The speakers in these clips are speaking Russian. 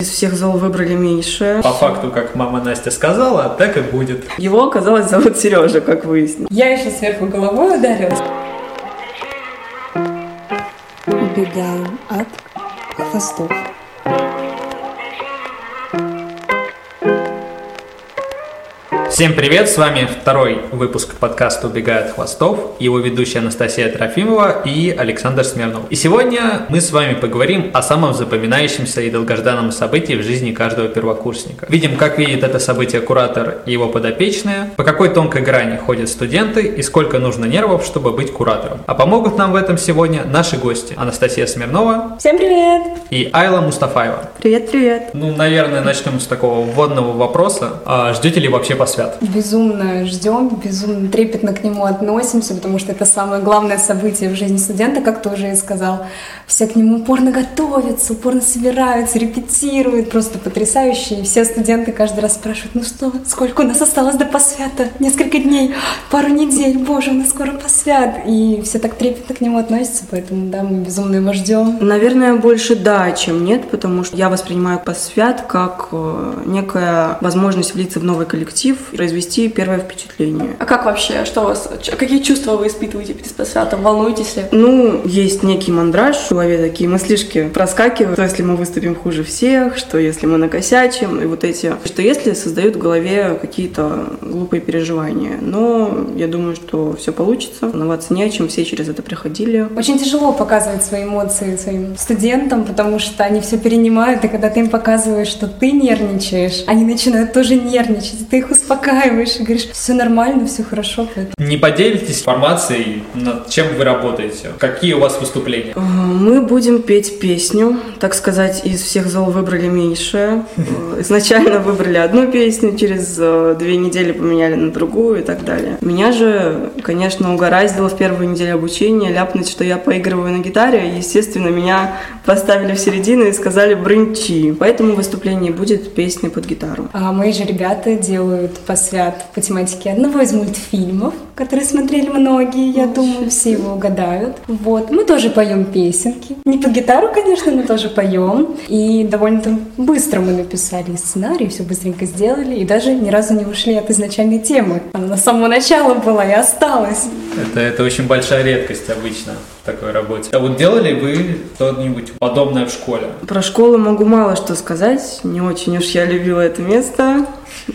Из всех зол выбрали меньшее. По факту, как мама Настя сказала, так и будет. Его, оказалось, зовут Сережа, как выяснилось. Я еще сверху головой ударилась. Убегаем от хвостов. Всем привет, с вами второй выпуск подкаста «Убегает хвостов», его ведущая Анастасия Трофимова и Александр Смирнов. И сегодня мы с вами поговорим о самом запоминающемся и долгожданном событии в жизни каждого первокурсника. Видим, как видит это событие куратор и его подопечные, по какой тонкой грани ходят студенты и сколько нужно нервов, чтобы быть куратором. А помогут нам в этом сегодня наши гости Анастасия Смирнова Всем привет! и Айла Мустафаева. Привет-привет. Ну, наверное, начнем с такого вводного вопроса. А ждете ли вообще посвят? Безумно ждем, безумно трепетно к нему относимся, потому что это самое главное событие в жизни студента, как ты уже и сказал. Все к нему упорно готовятся, упорно собираются, репетируют, просто потрясающе. И все студенты каждый раз спрашивают, ну что, сколько у нас осталось до посвята? Несколько дней, пару недель, боже, у нас скоро посвят. И все так трепетно к нему относятся, поэтому, да, мы безумно его ждем. Наверное, больше да, чем нет, потому что я воспринимаю посвят как э, некая возможность влиться в новый коллектив, произвести первое впечатление. А как вообще? Что у вас? Какие чувства вы испытываете перед посвятом? Волнуетесь ли? Ну, есть некий мандраж в голове, такие мыслишки проскакивают, что если мы выступим хуже всех, что если мы накосячим, и вот эти, что если создают в голове какие-то глупые переживания. Но я думаю, что все получится, волноваться не о чем, все через это проходили. Очень тяжело показывать свои эмоции своим студентам, потому что они все перенимают, и когда ты им показываешь, что ты нервничаешь, они начинают тоже нервничать, ты их успокаиваешь и говоришь, все нормально, все хорошо. поэтому Не поделитесь информацией, над чем вы работаете? Какие у вас выступления? Э, Мы будем петь песню, так сказать, из всех зол выбрали меньшее. Э, Изначально выбрали одну песню, через э, две недели поменяли на другую и так далее. Меня же, конечно, угораздило в первую неделю обучения ляпнуть, что я поигрываю на гитаре. Естественно, меня поставили в середину и сказали «брынчи». Поэтому в выступлении будет песня под гитару. А мои же ребята делают посвят по тематике одного из мультфильмов, которые смотрели многие, я думаю, все его угадают. Вот. Мы тоже поем песенки. Не по гитару, конечно, но тоже поем. И довольно-то быстро мы написали сценарий, все быстренько сделали, и даже ни разу не ушли от изначальной темы. Она с самого начала была и осталась. Это, это очень большая редкость обычно в такой работе. А вот делали вы что-нибудь подобное в школе? Про школу могу мало что сказать. Не очень уж я любила это место.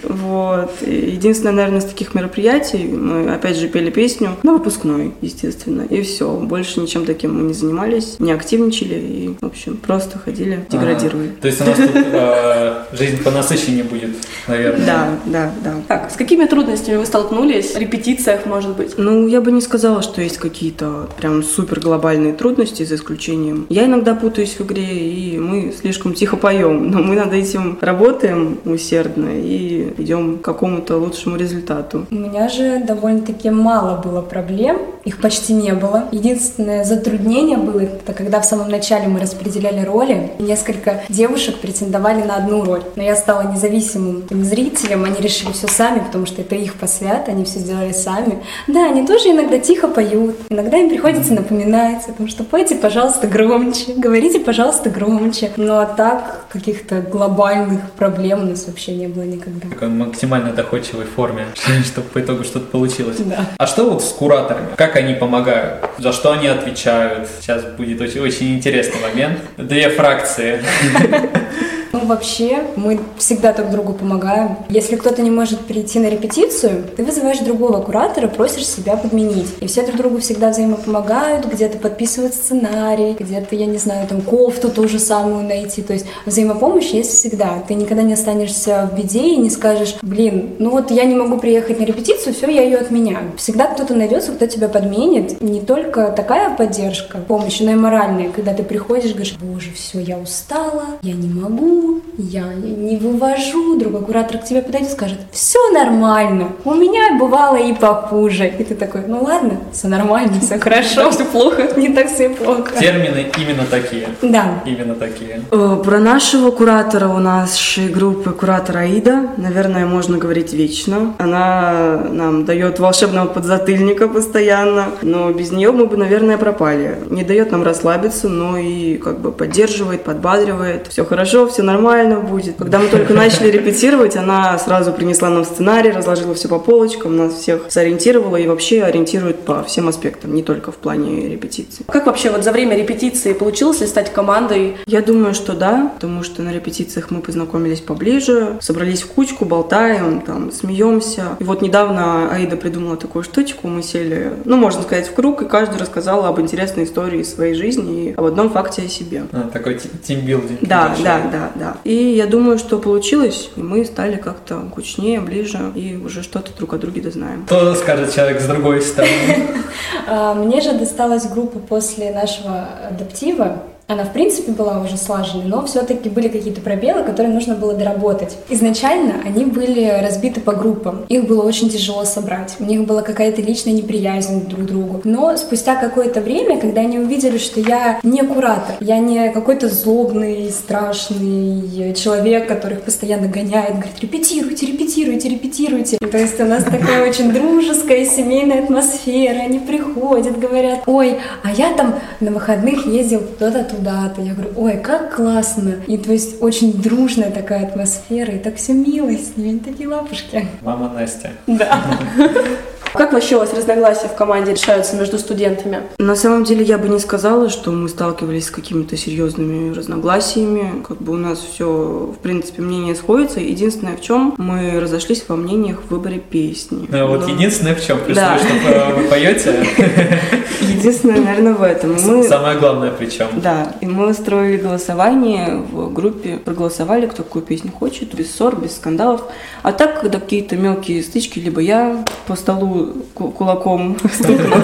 Вот. Единственное, наверное, из таких мероприятий мы опять же пели песню на выпускной, естественно. И все. Больше ничем таким мы не занимались, не активничали и, в общем, просто ходили, деградировали. А, то есть у нас тут э, жизнь понасыщеннее будет, наверное. Да, да, да. Так, с какими трудностями вы столкнулись? В репетициях, может быть? Ну, я бы не сказала, что есть какие-то прям супер глобальные трудности, за исключением. Я иногда путаюсь в игре, и мы слишком тихо поем, но мы над этим работаем усердно и идем к какому-то лучшему результату. У меня же довольно-таки мало было проблем, их почти не было. Единственное затруднение было, это когда в самом начале мы распределяли роли, несколько девушек претендовали на одну роль. Но я стала независимым зрителем, они решили все сами, потому что это их посвят, они все сделали сами. Да, они тоже иногда тихо поют, иногда им приходится напоминать о том, что пойте, пожалуйста, громче, говорите, пожалуйста, громче. Ну а так, каких-то глобальных проблем у нас вообще не было никогда. В максимально доходчивой форме, чтобы по итогу что-то получилось. Да. А что вот с кураторами? Как они помогают? За что они отвечают? Сейчас будет очень, очень интересный момент. Две фракции. Ну, вообще, мы всегда друг другу помогаем. Если кто-то не может прийти на репетицию, ты вызываешь другого куратора, просишь себя подменить. И все друг другу всегда взаимопомогают, где-то подписывают сценарий, где-то, я не знаю, там кофту ту же самую найти. То есть взаимопомощь есть всегда. Ты никогда не останешься в беде и не скажешь, блин, ну вот я не могу приехать на репетицию, все, я ее отменяю. Всегда кто-то найдется, кто тебя подменит. Не только такая поддержка, помощь, но и моральная, когда ты приходишь, говоришь, боже, все, я устала, я не могу, я не вывожу. Другой куратор к тебе подойдет и скажет, все нормально, у меня бывало и похуже. И ты такой, ну ладно, все нормально, все хорошо, все плохо, не так все плохо. Термины именно такие. Да, Именно такие. Э, Про нашего куратора у нашей группы куратор Аида, наверное, можно говорить вечно. Она нам дает волшебного подзатыльника постоянно, но без нее мы бы, наверное, пропали. Не дает нам расслабиться, но и как бы поддерживает, подбадривает. Все хорошо, все нормально. Нормально будет. Когда мы только начали репетировать, она сразу принесла нам сценарий, разложила все по полочкам, нас всех сориентировала и вообще ориентирует по всем аспектам, не только в плане репетиции. Как вообще вот за время репетиции получилось ли стать командой? Я думаю, что да, потому что на репетициях мы познакомились поближе, собрались в кучку, болтаем, там, смеемся. И вот недавно Аида придумала такую штучку, мы сели, ну, можно сказать, в круг, и каждый рассказал об интересной истории своей жизни и об одном факте о себе. А, такой ти- тимбилдинг. Да, небольшой. да, да, да. И я думаю, что получилось, и мы стали как-то кучнее, ближе, и уже что-то друг о друге дознаем. Что скажет человек с другой стороны? А, Мне же досталась группа после нашего адаптива. Она, в принципе, была уже слаженной, но все-таки были какие-то пробелы, которые нужно было доработать. Изначально они были разбиты по группам. Их было очень тяжело собрать. У них была какая-то личная неприязнь друг к другу. Но спустя какое-то время, когда они увидели, что я не куратор, я не какой-то злобный, страшный человек, который их постоянно гоняет, говорит, репетируйте, репетируйте, репетируйте. То есть у нас такая очень дружеская семейная атмосфера. Они приходят, говорят, ой, а я там на выходных ездил туда-то, туда-то. Я говорю, ой, как классно. И то есть очень дружная такая атмосфера, и так все мило с ними, такие лапушки. Мама Настя. Да. Как вообще у вас разногласия в команде решаются между студентами? На самом деле я бы не сказала, что мы сталкивались с какими-то серьезными разногласиями. Как бы у нас все, в принципе, мнение сходится. Единственное, в чем мы разошлись во мнениях в выборе песни. Ну, вот Но- единственное в чем, плюс Да. что э, вы поете, Единственное, наверное, в этом. Мы... самое главное причем. Да, и мы устроили голосование в группе, проголосовали, кто какую песню хочет, без ссор, без скандалов. А так, когда какие-то мелкие стычки, либо я по столу ку- кулаком стукну,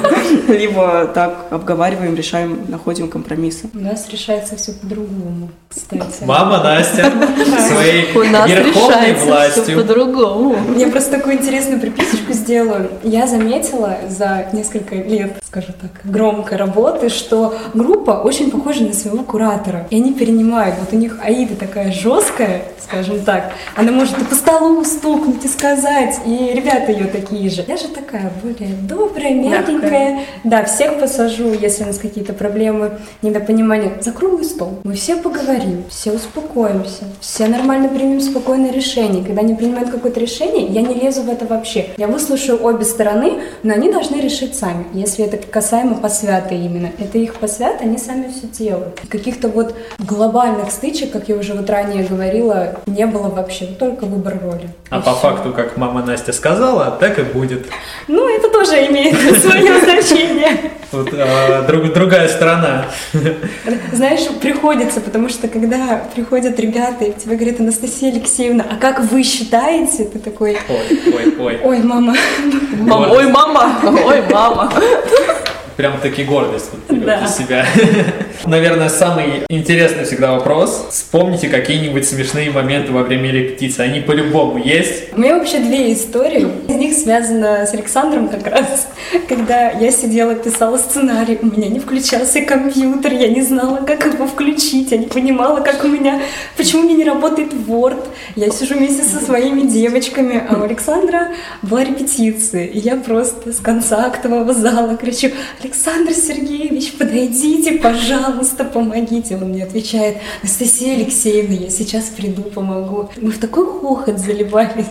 либо так обговариваем, решаем, находим компромиссы. У нас решается все по-другому, кстати. Мама Настя своей У нас верховной решается все властью. по-другому. Я просто такую интересную приписочку сделаю. Я заметила за несколько лет, скажу так, громкой работы, что группа очень похожа на своего куратора. И они перенимают. Вот у них Аида такая жесткая, скажем так. Она может и по столу стукнуть и сказать. И ребята ее такие же. Я же такая более добрая, мягенькая. Да, всех посажу, если у нас какие-то проблемы, недопонимания. За круглый стол. Мы все поговорим, все успокоимся, все нормально примем спокойное решение. Когда они принимают какое-то решение, я не лезу в это вообще. Я выслушаю обе стороны, но они должны решить сами. Если это касаемо посвята именно. Это их посвят, они сами все делают. Каких-то вот глобальных стычек, как я уже вот ранее говорила, не было вообще. Только выбор роли. А И по всё. факту, как мама Настя сказала, так и будет. Ну, это тоже имеет свое значение. Тут э, друг- другая сторона. Знаешь, приходится, потому что когда приходят ребята и тебе говорят, Анастасия Алексеевна, а как вы считаете? Ты такой, Ой, ой, ой. ой, мама, Мама, ой, мама, ой, мама. Прям таки гордость вот Да. за себя. Наверное, самый интересный всегда вопрос. Вспомните какие-нибудь смешные моменты во время репетиции. Они по-любому есть. У меня вообще две истории. Из них связана с Александром как раз. Когда я сидела, писала сценарий, у меня не включался компьютер, я не знала, как его включить, я не понимала, как у меня, почему у меня не работает Word. Я сижу вместе со своими девочками, а у Александра была репетиция, и я просто с конца актового зала кричу, Александр Сергеевич, подойдите, пожалуйста, помогите. Он мне отвечает, Анастасия Алексеевна, я сейчас приду, помогу. Мы в такой хохот заливались.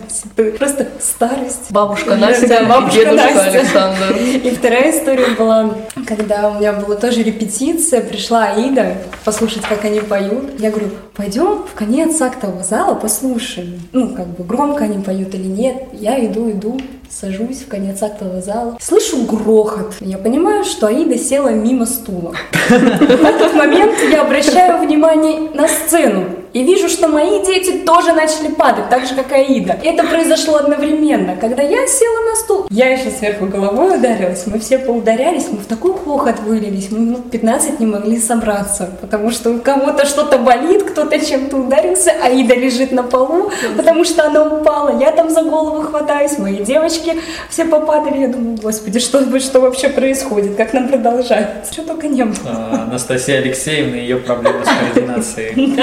Просто старость. Бабушка Настя да, бабушка дедушка Настя. Александр. И вторая история была, когда у меня была тоже репетиция, пришла Аида послушать, как они поют. Я говорю, пойдем в конец актового зала послушаем. Ну, как бы громко они поют или нет. Я иду, иду, сажусь в конец актового зала. Слышу грохот. Я понимаю, что Аида села мимо стула. В этот момент я обращаю внимание на сцену. И вижу, что мои дети тоже начали падать, так же, как и Аида. Это произошло одновременно. Когда я села на стул, я еще сверху головой ударилась, мы все поударялись, мы в такой хохот вылились, мы минут 15 не могли собраться, потому что у кого-то что-то болит, кто-то чем-то ударился, Аида лежит на полу, потому что она упала, я там за голову хватаюсь, мои девочки все попадали, я думаю, господи, что, что вообще происходит, как нам продолжать? Что только не было. А, Анастасия Алексеевна и ее проблемы с координацией.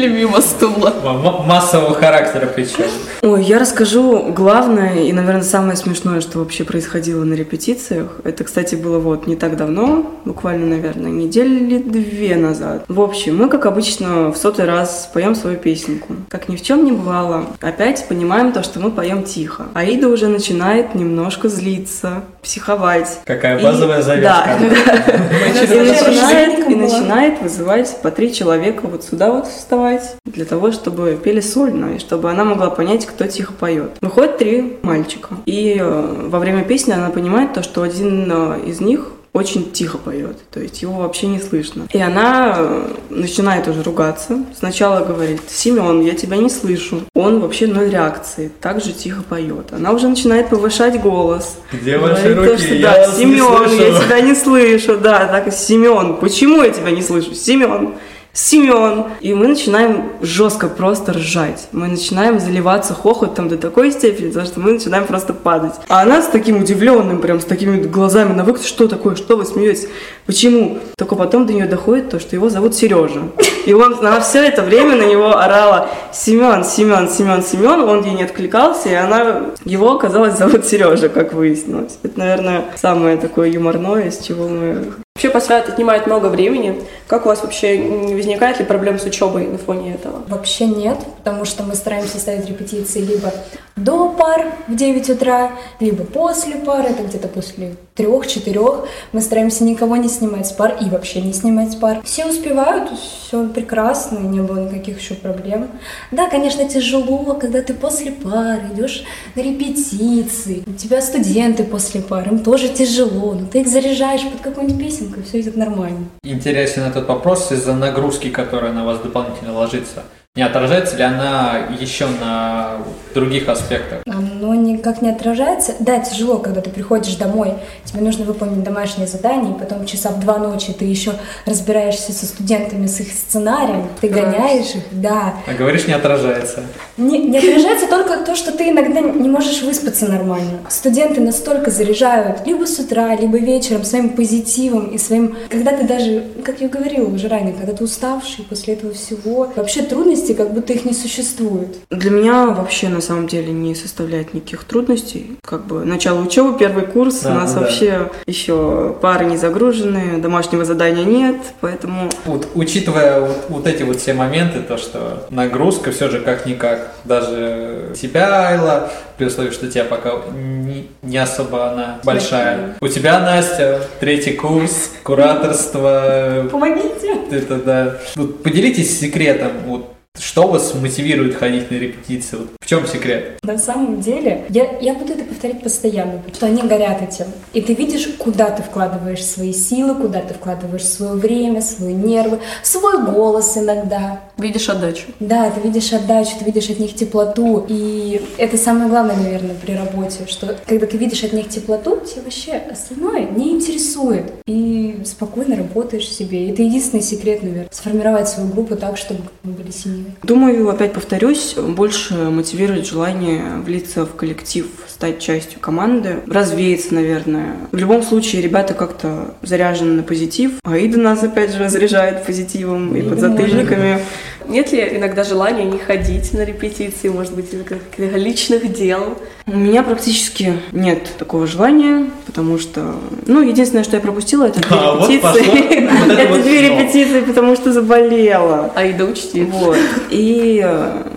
Пролетели мимо стула. М- массового характера причем. Ой, я расскажу главное и, наверное, самое смешное, что вообще происходило на репетициях. Это, кстати, было вот не так давно, буквально, наверное, недели две назад. В общем, мы, как обычно, в сотый раз поем свою песенку. Как ни в чем не бывало, опять понимаем то, что мы поем тихо. Аида уже начинает немножко злиться, психовать. Какая И- базовая завязка. Да, и и начинает вызывать по три человека вот сюда вот вставать, для того, чтобы пели сольно, и чтобы она могла понять, кто тихо поет. Выходит три мальчика. И э, во время песни она понимает то, что один э, из них очень тихо поет, то есть его вообще не слышно. И она э, начинает уже ругаться. Сначала говорит, Семен, я тебя не слышу. Он вообще ноль реакции, так же тихо поет. Она уже начинает повышать голос. Где ваши Говорит то, руки? что, Я да, Семен, слышу». я тебя не слышу, да, так, Семен, почему я тебя не слышу? Семен, Семен. И мы начинаем жестко просто ржать. Мы начинаем заливаться хохотом до такой степени, потому что мы начинаем просто падать. А она с таким удивленным, прям с такими глазами на выкат, что такое, что вы смеетесь, почему? Только потом до нее доходит то, что его зовут Сережа. И он, она все это время на него орала Семен, Семен, Семен, Семен, он ей не откликался, и она, его, оказалось, зовут Сережа, как выяснилось. Это, наверное, самое такое юморное, с чего мы Вообще посвят отнимает много времени. Как у вас вообще возникает ли проблем с учебой на фоне этого? Вообще нет, потому что мы стараемся ставить репетиции либо до пар в 9 утра, либо после пар, это где-то после трех-четырех. Мы стараемся никого не снимать с пар и вообще не снимать с пар. Все успевают, все прекрасно, не было никаких еще проблем. Да, конечно, тяжело, когда ты после пар идешь на репетиции, у тебя студенты после пар, им тоже тяжело, но ты их заряжаешь под какую-нибудь песенку, и все идет нормально. Интересен этот вопрос из-за нагрузки, которая на вас дополнительно ложится. Не отражается ли она еще на других аспектах? Оно никак не отражается. Да, тяжело, когда ты приходишь домой, тебе нужно выполнить домашнее задание, и потом часа в два ночи ты еще разбираешься со студентами, с их сценарием, ты гоняешь их, да. А говоришь, не отражается. Не, не отражается только то, что ты иногда не можешь выспаться нормально. Студенты настолько заряжают либо с утра, либо вечером своим позитивом и своим... Когда ты даже, как я говорила уже ранее, когда ты уставший после этого всего, вообще трудностей как будто их не существует. Для меня вообще на самом деле не составляет никаких трудностей. Как бы начало учебы, первый курс, Да, у нас ну да. вообще еще пары не загружены, домашнего задания нет, поэтому Вот, учитывая вот, вот эти вот все моменты, то, что нагрузка все же как-никак, даже тебя, Айла, при условии, что у тебя пока не, не особо она большая. У тебя, Настя, третий курс, кураторство, Помогите! это да. Вот поделитесь секретом, вот, что вас мотивирует ходить на репетиции? Вот в чем секрет? На самом деле, я, я буду это повторять постоянно, что они горят этим. И ты видишь, куда ты вкладываешь свои силы, куда ты вкладываешь свое время, свои нервы, свой голос иногда. Видишь отдачу? Да, ты видишь отдачу, ты видишь от них теплоту. И это самое главное, наверное, при работе, что когда ты видишь от них теплоту, тебе вообще остальное не интересует. И спокойно работаешь себе. И это единственный секрет, наверное, сформировать свою группу так, чтобы мы были сильнее. Думаю, опять повторюсь, больше мотивирует желание влиться в коллектив, стать частью команды, развеяться, наверное. В любом случае, ребята как-то заряжены на позитив. Аида нас, опять же, заряжает позитивом и Аида подзатыльниками. Нет ли иногда желания не ходить на репетиции, может быть, из-за каких-то личных дел? У меня практически нет такого желания, потому что, ну, единственное, что я пропустила, это две А, репетиции. Вот это вот две репетиции, потому что заболела. Аида, учти. Вот. И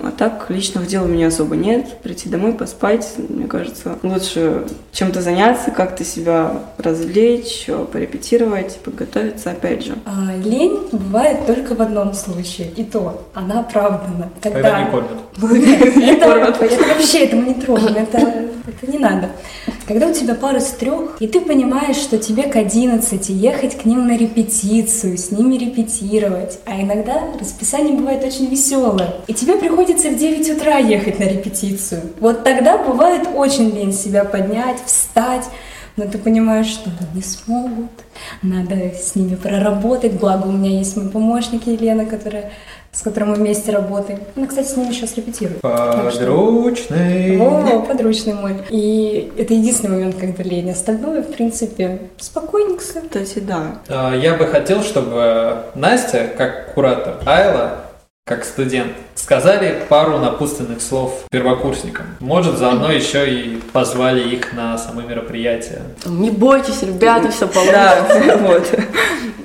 а так личных дел у меня особо нет. Прийти домой, поспать, мне кажется, лучше чем-то заняться, как-то себя развлечь, э, порепетировать, подготовиться опять же. А, лень бывает только в одном случае, и то она оправдана. Когда не кормят. это, это вообще это мы не трогаем, это, это не надо. Когда у тебя пара с трех, и ты понимаешь, что тебе к 11 ехать к ним на репетицию, с ними репетировать, а иногда расписание бывает очень веселое, и тебе приходится в 9 утра ехать на репетицию. Вот тогда бывает очень лень себя поднять, встать, но ты понимаешь, что да, не смогут, надо с ними проработать, благо у меня есть мой помощник Елена, которая, с которой мы вместе работаем. Она, кстати, с ними сейчас репетирует. Что- Подручный. о, подручный мой. И это единственный момент, когда лень. Остальное, в принципе, спокойненько. Кстати, да. А, Я бы хотел, чтобы Настя, как куратор Айла, как студент. Сказали пару напутственных слов первокурсникам. Может, заодно еще и позвали их на само мероприятие. Не бойтесь, ребята, все получится. Да, вот.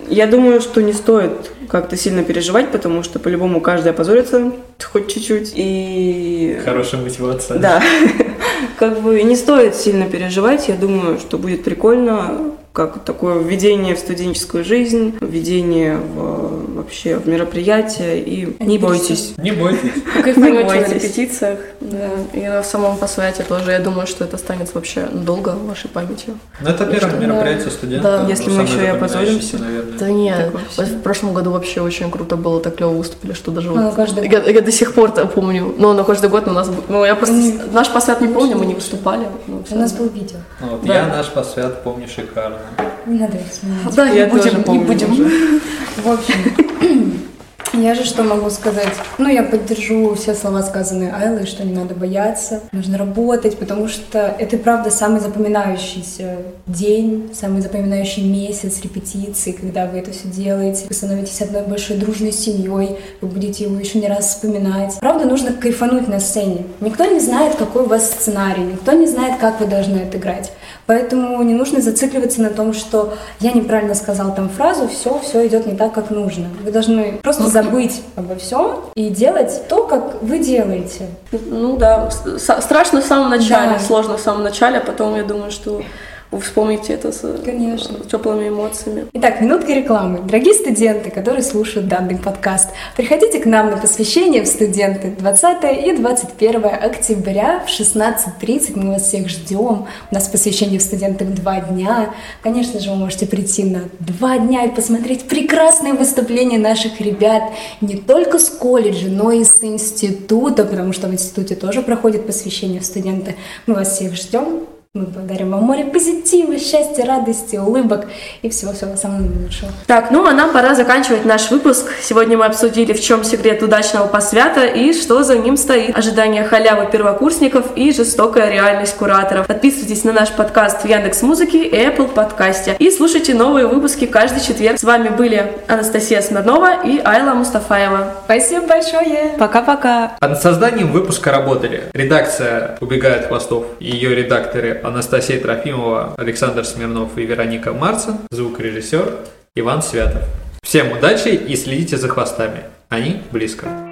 Я думаю, что не стоит как-то сильно переживать, потому что по-любому каждый опозорится хоть чуть-чуть. И Хорошая мотивация. да, как бы не стоит сильно переживать. Я думаю, что будет прикольно, как такое введение в студенческую жизнь, введение в, вообще в мероприятие. И не бойтесь. Не бойтесь. Кайфанете на репетициях, да. И на самом посвяте тоже. Я думаю, что это останется вообще долго в вашей памяти. Ну, это первое мероприятие студента. Да. Если мы еще и опозоримся. наверное. Да нет, в прошлом году вообще очень круто было, так клево выступили, что даже Ну, я, до сих пор помню. Но на каждый год у нас... Ну, я просто... Наш посвят не помню, мы не выступали. Ну, У нас был видео. Ну. Я наш посвят помню шикарно. Не надо их вспоминать. Да, не Я тоже будем, не будем. В общем, я же что могу сказать? Ну, я поддержу все слова, сказанные Айлой, что не надо бояться, нужно работать, потому что это правда самый запоминающийся день, самый запоминающий месяц репетиции, когда вы это все делаете, вы становитесь одной большой дружной семьей, вы будете его еще не раз вспоминать. Правда, нужно кайфануть на сцене. Никто не знает, какой у вас сценарий, никто не знает, как вы должны отыграть. Поэтому не нужно зацикливаться на том, что я неправильно сказал там фразу, все, все идет не так, как нужно. Вы должны просто забыть обо всем и делать то, как вы делаете. Ну да, страшно в самом начале, Да. сложно в самом начале, а потом я думаю, что вы вспомните это с Конечно. теплыми эмоциями. Итак, минутка рекламы. Дорогие студенты, которые слушают данный подкаст, приходите к нам на посвящение в студенты 20 и 21 октября в 16.30. Мы вас всех ждем. У нас посвящение в студентах два дня. Конечно же, вы можете прийти на два дня и посмотреть прекрасные выступления наших ребят не только с колледжа, но и с института, потому что в институте тоже проходит посвящение в студенты. Мы вас всех ждем. Мы подарим вам море позитива, счастья, радости, улыбок и всего-всего самого лучшего. Так, ну а нам пора заканчивать наш выпуск. Сегодня мы обсудили, в чем секрет удачного посвята и что за ним стоит. Ожидание халявы первокурсников и жестокая реальность кураторов. Подписывайтесь на наш подкаст в Яндекс Музыке и Apple подкасте. И слушайте новые выпуски каждый четверг. С вами были Анастасия Смирнова и Айла Мустафаева. Спасибо большое! Пока-пока. А над созданием выпуска работали редакция «Убегает хвостов» и ее редакторы Анастасия Трофимова, Александр Смирнов и Вероника Марцин, звукорежиссер Иван Святов. Всем удачи и следите за хвостами. Они близко.